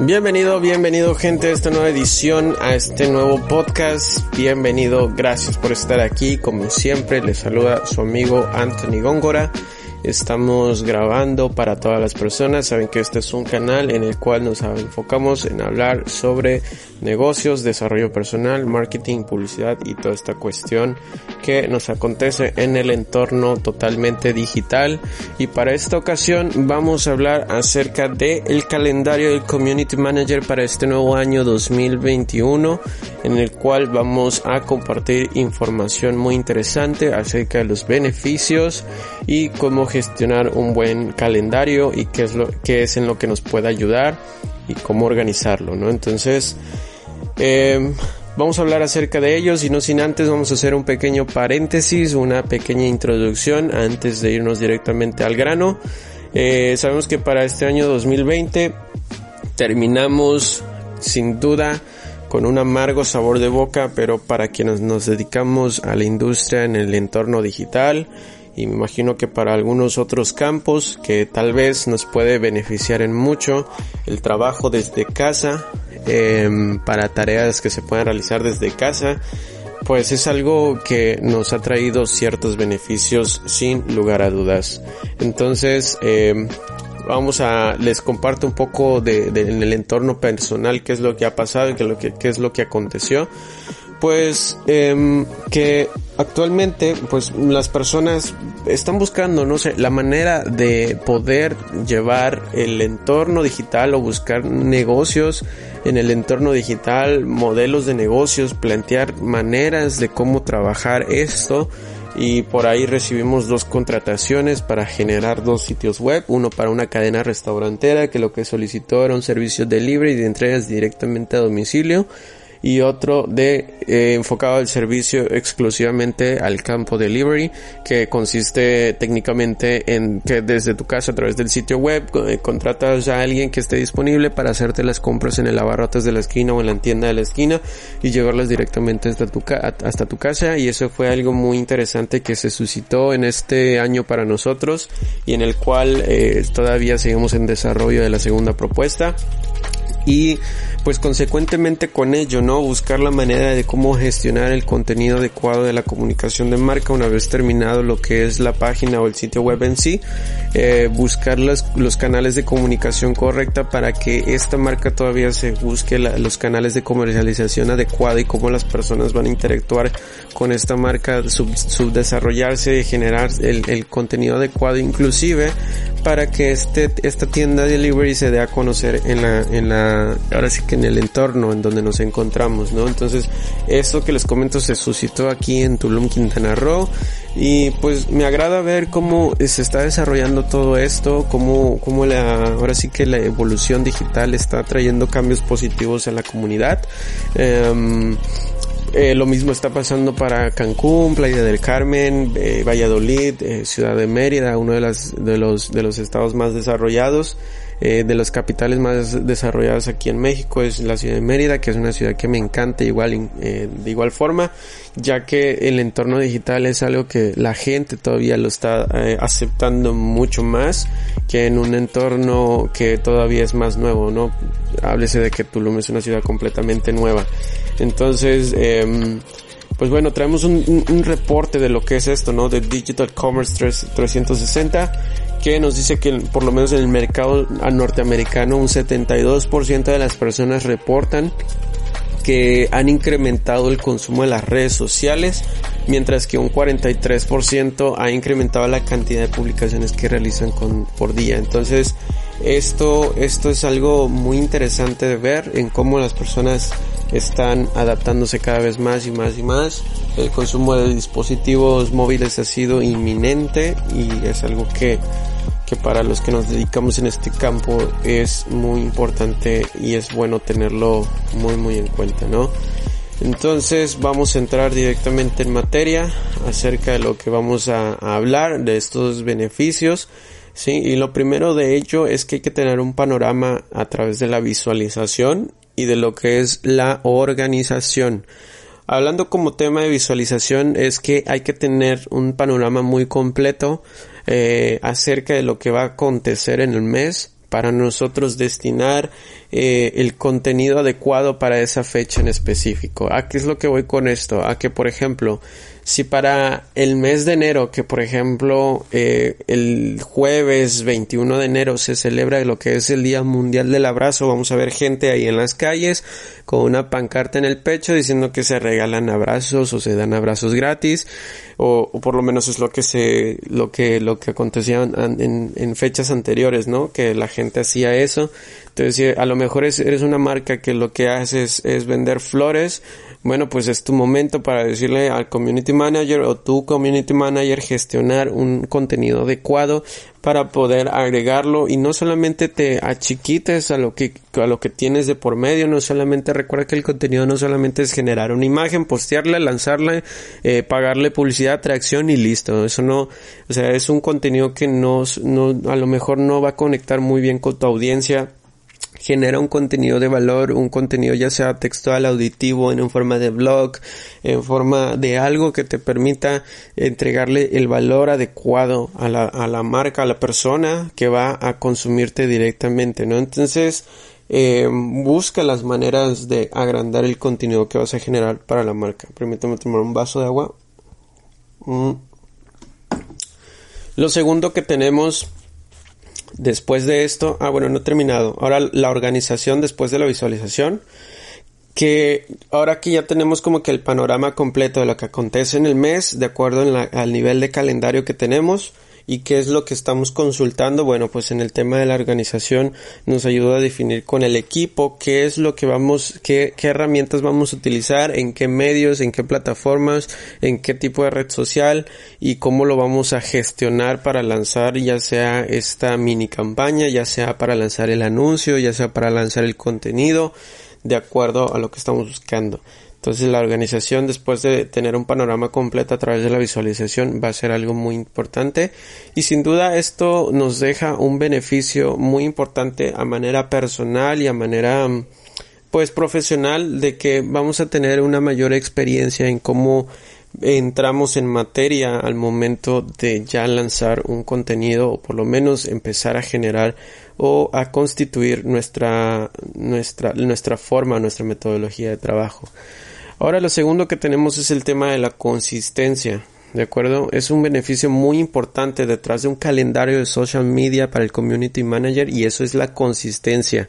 Bienvenido, bienvenido gente a esta nueva edición, a este nuevo podcast. Bienvenido, gracias por estar aquí. Como siempre, les saluda su amigo Anthony Góngora. Estamos grabando para todas las personas. Saben que este es un canal en el cual nos enfocamos en hablar sobre negocios, desarrollo personal, marketing, publicidad y toda esta cuestión que nos acontece en el entorno totalmente digital. Y para esta ocasión vamos a hablar acerca del el calendario del Community Manager para este nuevo año 2021 en el cual vamos a compartir información muy interesante acerca de los beneficios y cómo gestionar un buen calendario y qué es lo que es en lo que nos puede ayudar y cómo organizarlo, ¿no? Entonces, eh, vamos a hablar acerca de ellos y no sin antes vamos a hacer un pequeño paréntesis, una pequeña introducción antes de irnos directamente al grano. Eh, sabemos que para este año 2020 terminamos sin duda con un amargo sabor de boca, pero para quienes nos dedicamos a la industria en el entorno digital, y me imagino que para algunos otros campos que tal vez nos puede beneficiar en mucho el trabajo desde casa eh, para tareas que se puedan realizar desde casa pues es algo que nos ha traído ciertos beneficios sin lugar a dudas. Entonces eh, vamos a les comparto un poco de, de, en el entorno personal qué es lo que ha pasado y qué, lo que, qué es lo que aconteció pues eh, que actualmente pues las personas están buscando no sé la manera de poder llevar el entorno digital o buscar negocios en el entorno digital modelos de negocios plantear maneras de cómo trabajar esto. Y por ahí recibimos dos contrataciones para generar dos sitios web, uno para una cadena restaurantera que lo que solicitó era un servicio de libre y de entregas directamente a domicilio y otro de eh, enfocado al servicio exclusivamente al campo delivery que consiste técnicamente en que desde tu casa a través del sitio web eh, contratas a alguien que esté disponible para hacerte las compras en el abarrotes de la esquina o en la tienda de la esquina y llevarlas directamente hasta tu, hasta tu casa. Y eso fue algo muy interesante que se suscitó en este año para nosotros y en el cual eh, todavía seguimos en desarrollo de la segunda propuesta y pues consecuentemente con ello, ¿no? Buscar la manera de cómo gestionar el contenido adecuado de la comunicación de marca una vez terminado lo que es la página o el sitio web en sí, eh, buscar los, canales de comunicación correcta para que esta marca todavía se busque los canales de comercialización adecuada y cómo las personas van a interactuar con esta marca, sub, subdesarrollarse generar el, el contenido adecuado inclusive para que este, esta tienda de delivery se dé a conocer en la, en la, ahora sí que en el entorno en donde nos encontramos, ¿no? Entonces, esto que les comento se suscitó aquí en Tulum, Quintana Roo y pues me agrada ver cómo se está desarrollando todo esto, cómo, cómo la, ahora sí que la evolución digital está trayendo cambios positivos a la comunidad. Um, eh, lo mismo está pasando para Cancún, Playa del Carmen, eh, Valladolid, eh, Ciudad de Mérida, uno de, las, de, los, de los estados más desarrollados. Eh, de las capitales más desarrolladas aquí en México es la ciudad de Mérida, que es una ciudad que me encanta igual, eh, de igual forma, ya que el entorno digital es algo que la gente todavía lo está eh, aceptando mucho más que en un entorno que todavía es más nuevo, ¿no? Háblese de que Tulum es una ciudad completamente nueva. Entonces, eh, pues bueno, traemos un, un, un, reporte de lo que es esto, ¿no? De Digital Commerce 3, 360, que nos dice que por lo menos en el mercado norteamericano un 72% de las personas reportan que han incrementado el consumo de las redes sociales, mientras que un 43% ha incrementado la cantidad de publicaciones que realizan con, por día. Entonces, esto, esto es algo muy interesante de ver en cómo las personas están adaptándose cada vez más y más y más. El consumo de dispositivos móviles ha sido inminente y es algo que, que para los que nos dedicamos en este campo es muy importante y es bueno tenerlo muy muy en cuenta, ¿no? Entonces vamos a entrar directamente en materia acerca de lo que vamos a, a hablar, de estos beneficios. Sí, y lo primero de ello es que hay que tener un panorama a través de la visualización y de lo que es la organización. Hablando como tema de visualización es que hay que tener un panorama muy completo eh, acerca de lo que va a acontecer en el mes para nosotros destinar eh, el contenido adecuado para esa fecha en específico. ¿A qué es lo que voy con esto? A que, por ejemplo, si para el mes de enero, que por ejemplo eh, el jueves 21 de enero se celebra lo que es el Día Mundial del Abrazo, vamos a ver gente ahí en las calles con una pancarta en el pecho diciendo que se regalan abrazos o se dan abrazos gratis, o, por lo menos es lo que se, lo que, lo que acontecía en, en fechas anteriores, ¿no? Que la gente hacía eso. Entonces, a lo mejor eres una marca que lo que haces es vender flores, bueno, pues es tu momento para decirle al community manager o tu community manager gestionar un contenido adecuado para poder agregarlo y no solamente te achiquites a lo que a lo que tienes de por medio, no solamente recuerda que el contenido no solamente es generar una imagen, postearla, lanzarla, eh, pagarle publicidad, atracción y listo. Eso no, o sea, es un contenido que no, no, a lo mejor no va a conectar muy bien con tu audiencia genera un contenido de valor, un contenido ya sea textual, auditivo, en forma de blog, en forma de algo que te permita entregarle el valor adecuado a la, a la marca, a la persona que va a consumirte directamente, ¿no? Entonces, eh, busca las maneras de agrandar el contenido que vas a generar para la marca. Permítame tomar un vaso de agua. Mm. Lo segundo que tenemos Después de esto, ah bueno, no he terminado. Ahora la organización después de la visualización, que ahora que ya tenemos como que el panorama completo de lo que acontece en el mes, de acuerdo al nivel de calendario que tenemos, ¿Y qué es lo que estamos consultando? Bueno, pues en el tema de la organización nos ayuda a definir con el equipo qué es lo que vamos, qué, qué herramientas vamos a utilizar, en qué medios, en qué plataformas, en qué tipo de red social y cómo lo vamos a gestionar para lanzar ya sea esta mini campaña, ya sea para lanzar el anuncio, ya sea para lanzar el contenido de acuerdo a lo que estamos buscando. Entonces la organización después de tener un panorama completo a través de la visualización va a ser algo muy importante. Y sin duda esto nos deja un beneficio muy importante a manera personal y a manera pues profesional de que vamos a tener una mayor experiencia en cómo entramos en materia al momento de ya lanzar un contenido o por lo menos empezar a generar o a constituir nuestra nuestra nuestra forma, nuestra metodología de trabajo. Ahora lo segundo que tenemos es el tema de la consistencia. ¿De acuerdo? Es un beneficio muy importante detrás de un calendario de social media para el community manager y eso es la consistencia.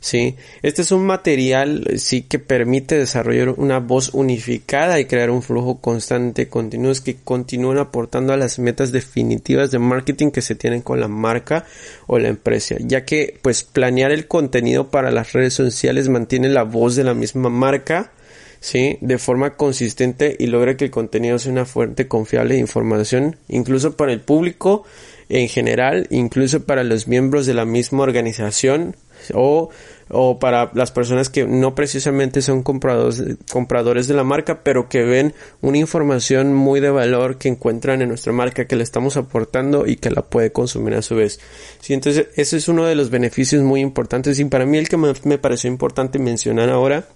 ¿Sí? Este es un material, sí, que permite desarrollar una voz unificada y crear un flujo constante, continuo, que continúan aportando a las metas definitivas de marketing que se tienen con la marca o la empresa, ya que, pues, planear el contenido para las redes sociales mantiene la voz de la misma marca, ¿sí? de forma consistente y logra que el contenido sea una fuente confiable de información, incluso para el público en general, incluso para los miembros de la misma organización o, o para las personas que no precisamente son compradores, compradores de la marca, pero que ven una información muy de valor que encuentran en nuestra marca, que le estamos aportando y que la puede consumir a su vez. Sí, entonces ese es uno de los beneficios muy importantes y para mí el que me pareció importante mencionar ahora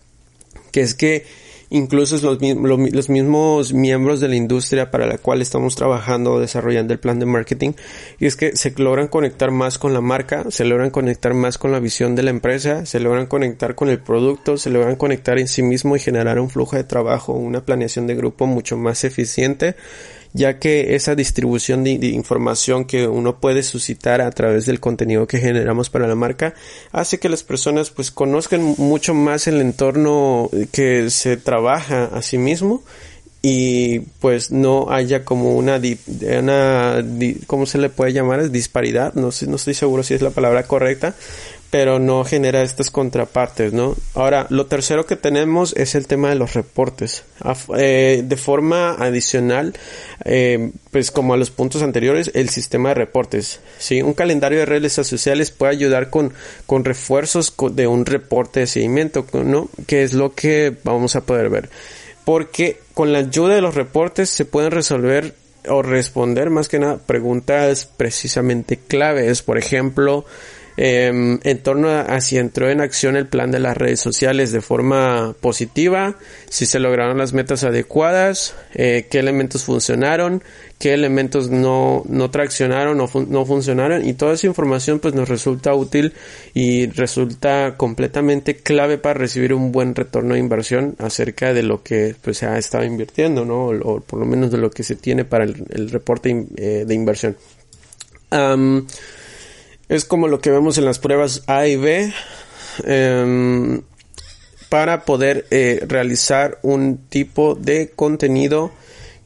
que es que incluso los, los, mismos miembros de la industria para la cual estamos trabajando desarrollando el plan de marketing y es que se logran conectar más con la marca, se logran conectar más con la visión de la empresa, se logran conectar con el producto, se logran conectar en sí mismo y generar un flujo de trabajo, una planeación de grupo mucho más eficiente ya que esa distribución de, información que uno puede suscitar a través del contenido que generamos para la marca hace que las personas pues conozcan mucho más el entorno que se trabaja a sí mismo y pues no haya como una, una ¿cómo se le puede llamar? disparidad, no sé, no estoy seguro si es la palabra correcta, pero no genera estas contrapartes, ¿no? Ahora, lo tercero que tenemos es el tema de los reportes. Eh, de forma adicional, eh, pues como a los puntos anteriores, el sistema de reportes. ¿sí? Un calendario de redes sociales puede ayudar con, con refuerzos de un reporte de seguimiento, ¿no? Que es lo que vamos a poder ver. Porque con la ayuda de los reportes se pueden resolver o responder más que nada preguntas precisamente claves. Por ejemplo, Em, en torno a, si entró en acción el plan de las redes sociales de forma positiva, si se lograron las metas adecuadas, eh, qué elementos funcionaron, qué elementos no, no traccionaron o no funcionaron y toda esa información pues nos resulta útil y resulta completamente clave para recibir un buen retorno de inversión acerca de lo que pues se ha estado invirtiendo, ¿no? O, por lo menos de lo que se tiene para el, reporte eh, de inversión. Es como lo que vemos en las pruebas A y B. Em, para poder eh, realizar un tipo de contenido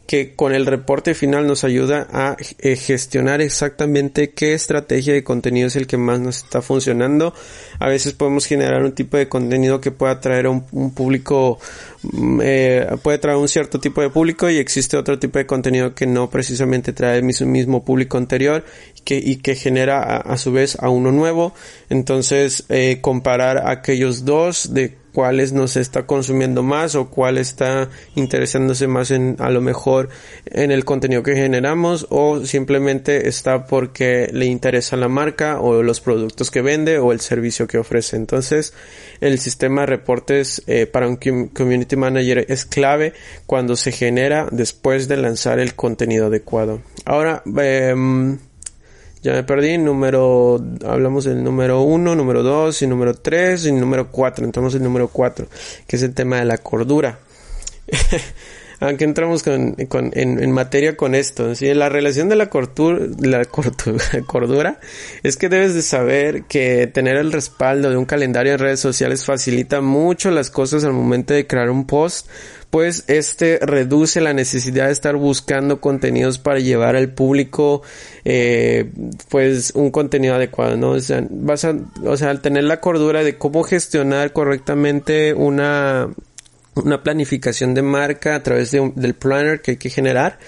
que con el reporte final nos ayuda a eh, gestionar exactamente qué estrategia de contenido es el que más nos está funcionando. A veces podemos generar un tipo de contenido que pueda atraer a un, público, mm, eh, puede traer un cierto tipo de público y existe otro tipo de contenido que no precisamente trae el mismo, público anterior y que genera a, su vez a uno nuevo. Entonces, eh, comparar aquellos dos de cuáles nos está consumiendo más o cuál está interesándose más en a lo mejor en el contenido que generamos o simplemente está porque le interesa la marca o los productos que vende o el servicio que ofrece. Entonces el sistema de reportes eh, para un community manager es clave cuando se genera después de lanzar el contenido adecuado. Ahora, eh, ya me perdí, número, hablamos del número 1, número 2 y número 3 y número 4. Entramos el número 4, que es el tema de la cordura. Aunque entramos con, en, materia con esto, ¿sí? la relación de la, cordura, la cordura es que debes de saber que tener el respaldo de un calendario en redes sociales facilita mucho las cosas al momento de crear un post pues este reduce la necesidad de estar buscando contenidos para llevar al público eh, pues un contenido adecuado, ¿no? O sea, vas a, o sea, al tener la cordura de cómo gestionar correctamente una, una planificación de marca a través de del planner que hay que generar,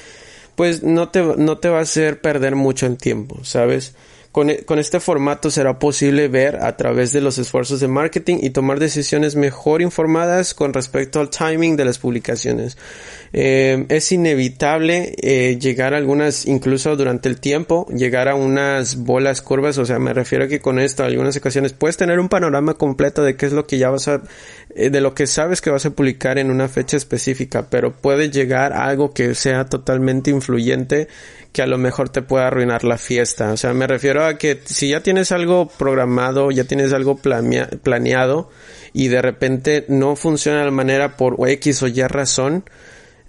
pues no te, no te va a hacer perder mucho el tiempo, ¿sabes? E, con, este formato será posible ver a través de los esfuerzos de marketing y tomar decisiones mejor informadas con respecto al timing de las publicaciones. Eh, es inevitable eh, llegar a algunas, incluso durante el tiempo, llegar a unas bolas curvas, o sea, me refiero a que con esto, algunas ocasiones puedes tener un panorama completo de qué es lo que ya vas a, eh, de lo que sabes que vas a publicar en una fecha específica, pero puede llegar a algo que sea totalmente influyente que a lo mejor te pueda arruinar la fiesta. O sea, me refiero a que si ya tienes algo programado, ya tienes algo planeado y de repente no funciona de la manera por X o Y razón,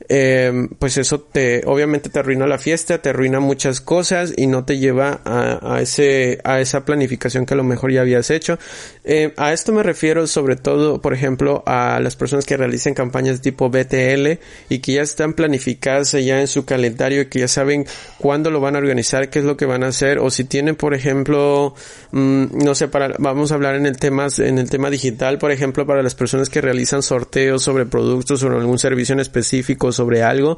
eh, pues eso te, obviamente te arruina la fiesta, te arruina muchas cosas y no te lleva a, a ese, a esa planificación que a lo mejor ya habías hecho. Eh, a esto me refiero sobre todo, por ejemplo, a las personas que realicen campañas tipo BTL y que ya están planificadas ya en su calendario y que ya saben cuándo lo van a organizar, qué es lo que van a hacer, o si tienen, por ejemplo, mmm, no sé, para, vamos a hablar en el tema, en el tema digital, por ejemplo, para las personas que realizan sorteos sobre productos o algún servicio en específico, sobre algo,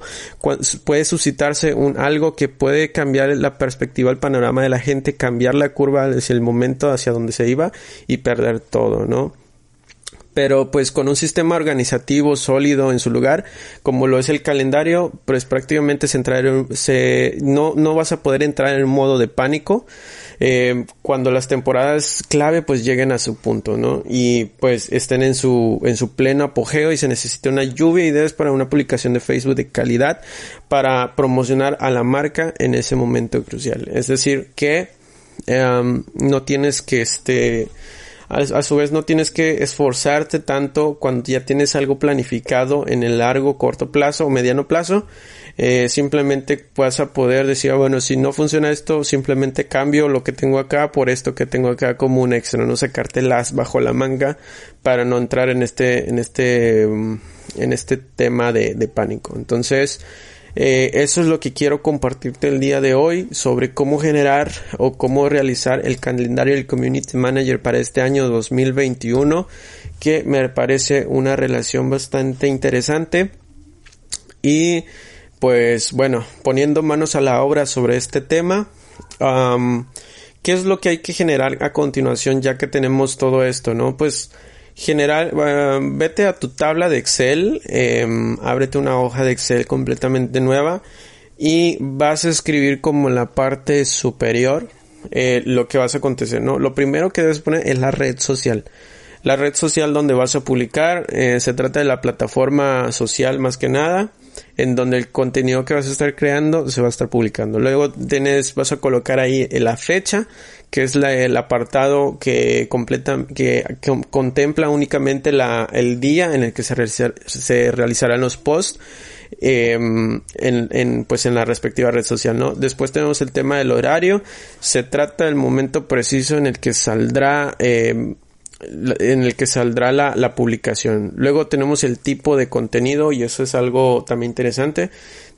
puede suscitarse un algo que puede cambiar la perspectiva, el panorama de la gente, cambiar la curva hacia el momento hacia donde se iba y perder todo, ¿no? pero pues con un sistema organizativo sólido en su lugar, como lo es el calendario, pues prácticamente se, se no, no vas a poder entrar en un modo de pánico, eh, cuando las temporadas clave pues lleguen a su punto, ¿no? Y pues estén en su, en su pleno apogeo y se necesita una lluvia de ideas para una publicación de Facebook de calidad para promocionar a la marca en ese momento crucial. Es decir, que em, no tienes que este, a, su vez no tienes que esforzarte tanto cuando ya tienes algo planificado en el largo, corto plazo o mediano plazo eh, simplemente vas a poder decir, ah, bueno, si no funciona esto, simplemente cambio lo que tengo acá por esto que tengo acá como un extra, no sacarte las bajo la manga para no entrar en este, en este, mm, en este tema de, de pánico. Entonces, Eh, eso es lo que quiero compartirte el día de hoy sobre cómo generar o cómo realizar el calendario del Community Manager para este año 2021, que me parece una relación bastante interesante. Y pues bueno, poniendo manos a la obra sobre este tema, ¿qué es lo que hay que generar a continuación ya que tenemos todo esto, no? Pues general, vete a tu tabla de Excel, eh, ábrete una hoja de Excel completamente nueva y vas a escribir como la parte superior eh, lo que vas a acontecer, ¿no? Lo primero que debes poner es la red social. La red social donde vas a publicar, eh, se trata de la plataforma social más que nada en donde el contenido que vas a estar creando se va a estar publicando. Luego tienes, vas a colocar ahí la fecha, que es el apartado que completa, que, contempla únicamente la, el día en el que se, se realizarán los posts. Em, en, en, pues en la respectiva red social, ¿no? Después tenemos el tema del horario. Se trata del momento preciso en el que saldrá eh, en el que saldrá la, la, publicación. Luego tenemos el tipo de contenido y eso es algo también interesante.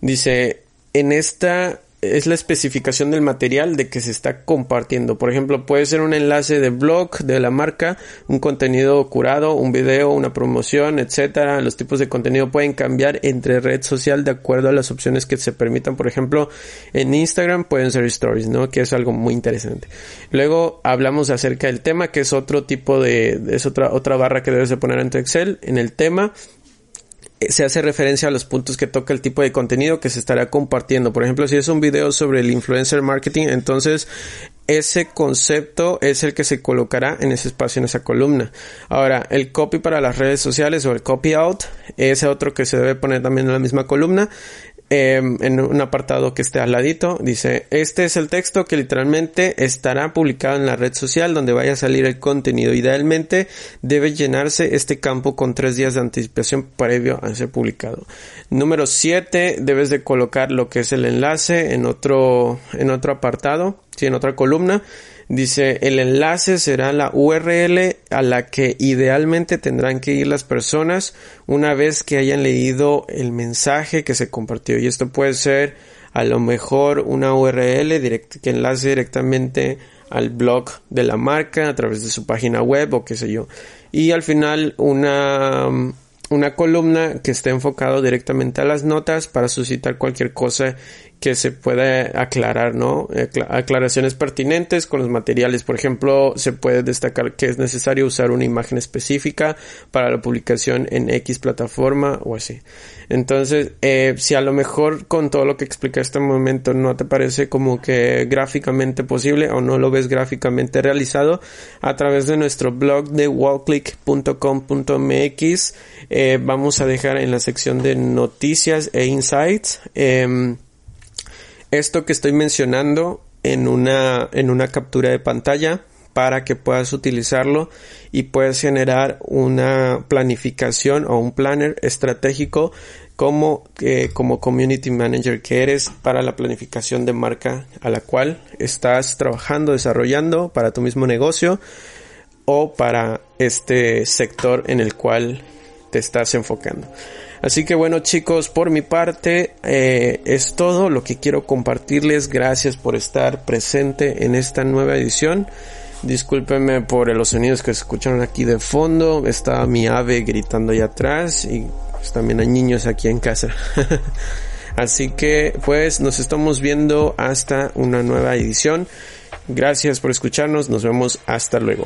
Dice, en esta es la especificación del material de que se está compartiendo. Por ejemplo, puede ser un enlace de blog de la marca, un contenido curado, un video, una promoción, etcétera. Los tipos de contenido pueden cambiar entre red social de acuerdo a las opciones que se permitan. Por ejemplo, en Instagram pueden ser stories, ¿no? Que es algo muy interesante. Luego hablamos acerca del tema, que es otro tipo de, es otra, otra barra que debes de poner en tu Excel. En el tema se hace referencia a los puntos que toca el tipo de contenido que se estará compartiendo. Por ejemplo, si es un video sobre el influencer marketing, entonces ese concepto es el que se colocará en ese espacio, en esa columna. Ahora, el copy para las redes sociales o el copy out, ese otro que se debe poner también en la misma columna. Em, en un apartado que esté al ladito, dice, este es el texto que literalmente estará publicado en la red social donde vaya a salir el contenido. Idealmente debe llenarse este campo con tres días de anticipación previo a ser publicado. Número 7, debes de colocar lo que es el enlace en otro, en otro apartado, sí, en otra columna. Dice, el enlace será la URL a la que idealmente tendrán que ir las personas una vez que hayan leído el mensaje que se compartió. Y esto puede ser a lo mejor una URL que enlace directamente al blog de la marca a través de su página web o qué sé yo. Y al final una, una columna que esté enfocado directamente a las notas para suscitar cualquier cosa que se pueda aclarar, ¿no? Aclaraciones pertinentes con los materiales. Por ejemplo, se puede destacar que es necesario usar una imagen específica para la publicación en X plataforma o así. Entonces, eh, si a lo mejor con todo lo que expliqué este momento no te parece como que gráficamente posible o no lo ves gráficamente realizado, a través de nuestro blog de wallclick.com.mx eh, vamos a dejar en la sección de noticias e insights em, esto que estoy mencionando en una, en una captura de pantalla para que puedas utilizarlo y puedas generar una planificación o un planner estratégico como, eh, como community manager que eres para la planificación de marca a la cual estás trabajando, desarrollando para tu mismo negocio o para este sector en el cual te estás enfocando. Así que bueno chicos, por mi parte eh, es todo lo que quiero compartirles. Gracias por estar presente en esta nueva edición. Discúlpenme por los sonidos que se escucharon aquí de fondo. Está mi ave gritando allá atrás y pues, también hay niños aquí en casa. Así que pues nos estamos viendo hasta una nueva edición. Gracias por escucharnos. Nos vemos hasta luego.